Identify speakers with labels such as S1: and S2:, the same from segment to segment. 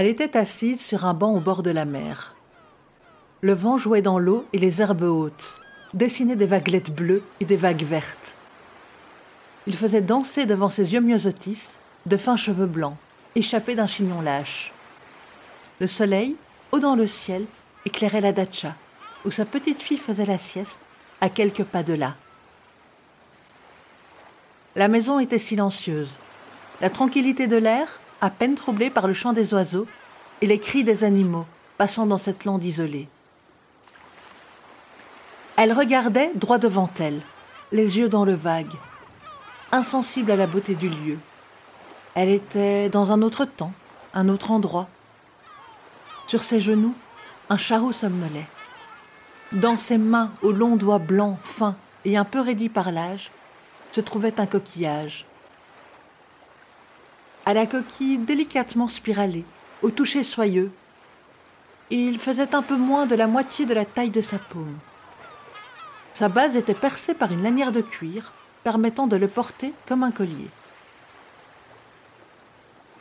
S1: Elle était assise sur un banc au bord de la mer. Le vent jouait dans l'eau et les herbes hautes, dessinait des vaguelettes bleues et des vagues vertes. Il faisait danser devant ses yeux myosotis de fins cheveux blancs, échappés d'un chignon lâche. Le soleil, haut dans le ciel, éclairait la datcha, où sa petite fille faisait la sieste, à quelques pas de là. La maison était silencieuse. La tranquillité de l'air, à peine troublée par le chant des oiseaux et les cris des animaux passant dans cette lande isolée. Elle regardait droit devant elle, les yeux dans le vague, insensible à la beauté du lieu. Elle était dans un autre temps, un autre endroit. Sur ses genoux, un charou somnolait. Dans ses mains aux longs doigts blancs, fins et un peu raidis par l'âge, se trouvait un coquillage. À la coquille délicatement spiralée, au toucher soyeux, il faisait un peu moins de la moitié de la taille de sa paume. Sa base était percée par une lanière de cuir permettant de le porter comme un collier.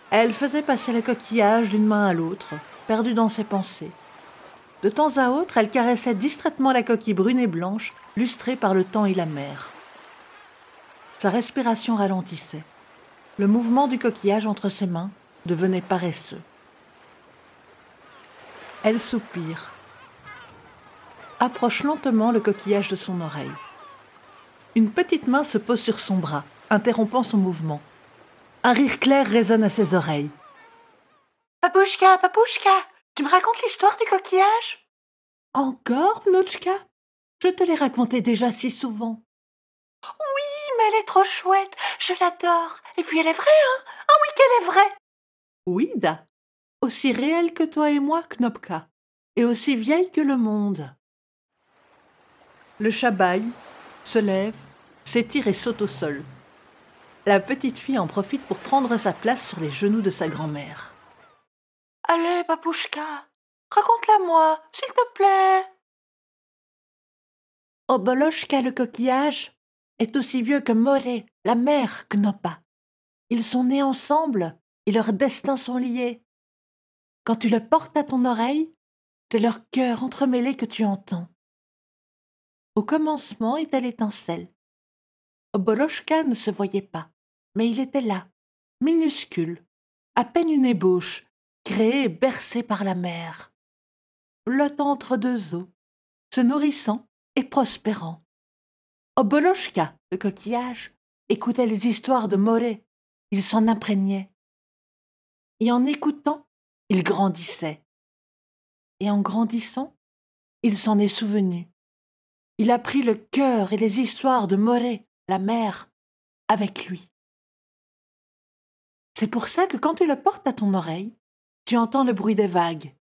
S1: Elle faisait passer le coquillage d'une main à l'autre, perdue dans ses pensées. De temps à autre, elle caressait distraitement la coquille brune et blanche, lustrée par le temps et la mer. Sa respiration ralentissait. Le mouvement du coquillage entre ses mains devenait paresseux. Elle soupire, approche lentement le coquillage de son oreille. Une petite main se pose sur son bras, interrompant son mouvement. Un rire clair résonne à ses oreilles.
S2: Papouchka, Papouchka, tu me racontes l'histoire du coquillage?
S1: Encore, Notchka Je te l'ai raconté déjà si souvent.
S2: Mais elle est trop chouette, je l'adore. Et puis elle est vraie, hein Ah oui, qu'elle est vraie
S1: Oui, Da. Aussi réelle que toi et moi, Knopka. Et aussi vieille que le monde. Le chat se lève, s'étire et saute au sol. La petite fille en profite pour prendre sa place sur les genoux de sa grand-mère.
S2: Allez, Papouchka, raconte-la-moi, s'il te plaît.
S1: Oboloshka le coquillage est aussi vieux que Moré, la mère Knopa. Ils sont nés ensemble et leurs destins sont liés. Quand tu le portes à ton oreille, c'est leur cœur entremêlé que tu entends. Au commencement était l'étincelle. Oboloshka ne se voyait pas mais il était là, minuscule, à peine une ébauche, créée et bercée par la mer, flottant entre deux eaux, se nourrissant et prospérant. Oboloshka, le coquillage, écoutait les histoires de Moré, il s'en imprégnait. Et en écoutant, il grandissait. Et en grandissant, il s'en est souvenu. Il a pris le cœur et les histoires de Moré, la mère, avec lui. C'est pour ça que quand tu le portes à ton oreille, tu entends le bruit des vagues.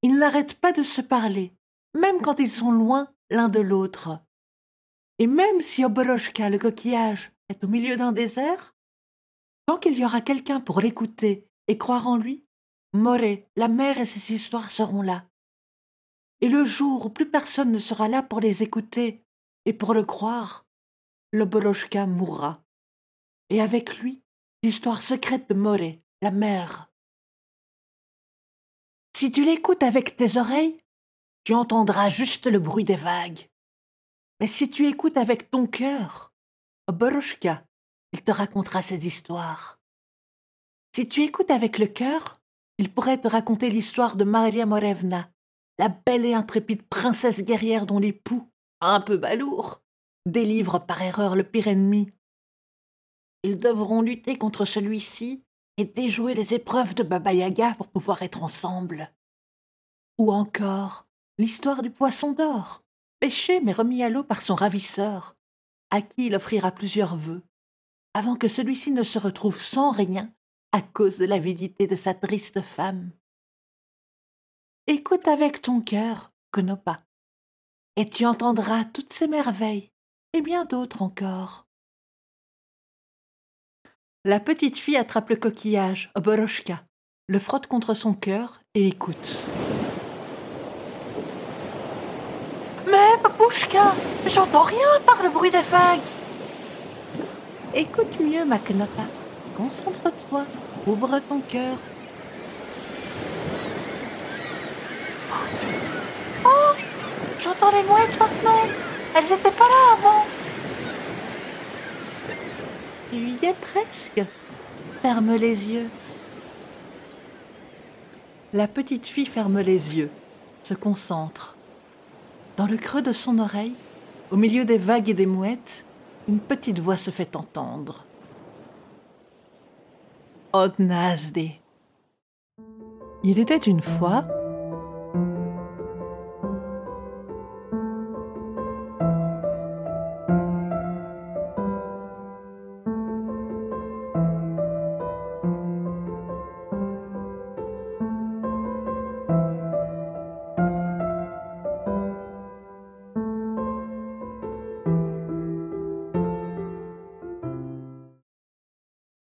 S1: Ils n'arrêtent pas de se parler, même quand ils sont loin l'un de l'autre. Et même si Oboloshka, le coquillage, est au milieu d'un désert, tant qu'il y aura quelqu'un pour l'écouter et croire en lui, Moré, la mer et ses histoires seront là. Et le jour où plus personne ne sera là pour les écouter et pour le croire, l'Oboloshka mourra. Et avec lui, l'histoire secrète de Moré, la mère. Si tu l'écoutes avec tes oreilles, tu entendras juste le bruit des vagues. Si tu écoutes avec ton cœur, Boroshka, il te racontera ses histoires. Si tu écoutes avec le cœur, il pourrait te raconter l'histoire de Maria Morevna, la belle et intrépide princesse guerrière dont l'époux, un peu balourd, délivre par erreur le pire ennemi, ils devront lutter contre celui-ci et déjouer les épreuves de Baba Yaga pour pouvoir être ensemble. Ou encore l'histoire du poisson d'or, mais remis à l'eau par son ravisseur, à qui il offrira plusieurs vœux, avant que celui-ci ne se retrouve sans rien à cause de l'avidité de sa triste femme. Écoute avec ton cœur, Konopa, et tu entendras toutes ces merveilles et bien d'autres encore. La petite fille attrape le coquillage, Oboroshka, le frotte contre son cœur et écoute.
S2: Mais, Papouchka, j'entends rien par le bruit des vagues.
S1: Écoute mieux, Maknapa. Concentre-toi, ouvre ton cœur.
S2: Oh J'entends les mouettes maintenant Elles étaient pas là avant
S1: Tu y es presque. Ferme les yeux. La petite fille ferme les yeux, se concentre. Dans le creux de son oreille, au milieu des vagues et des mouettes, une petite voix se fait entendre. Odnazdi. Il était une fois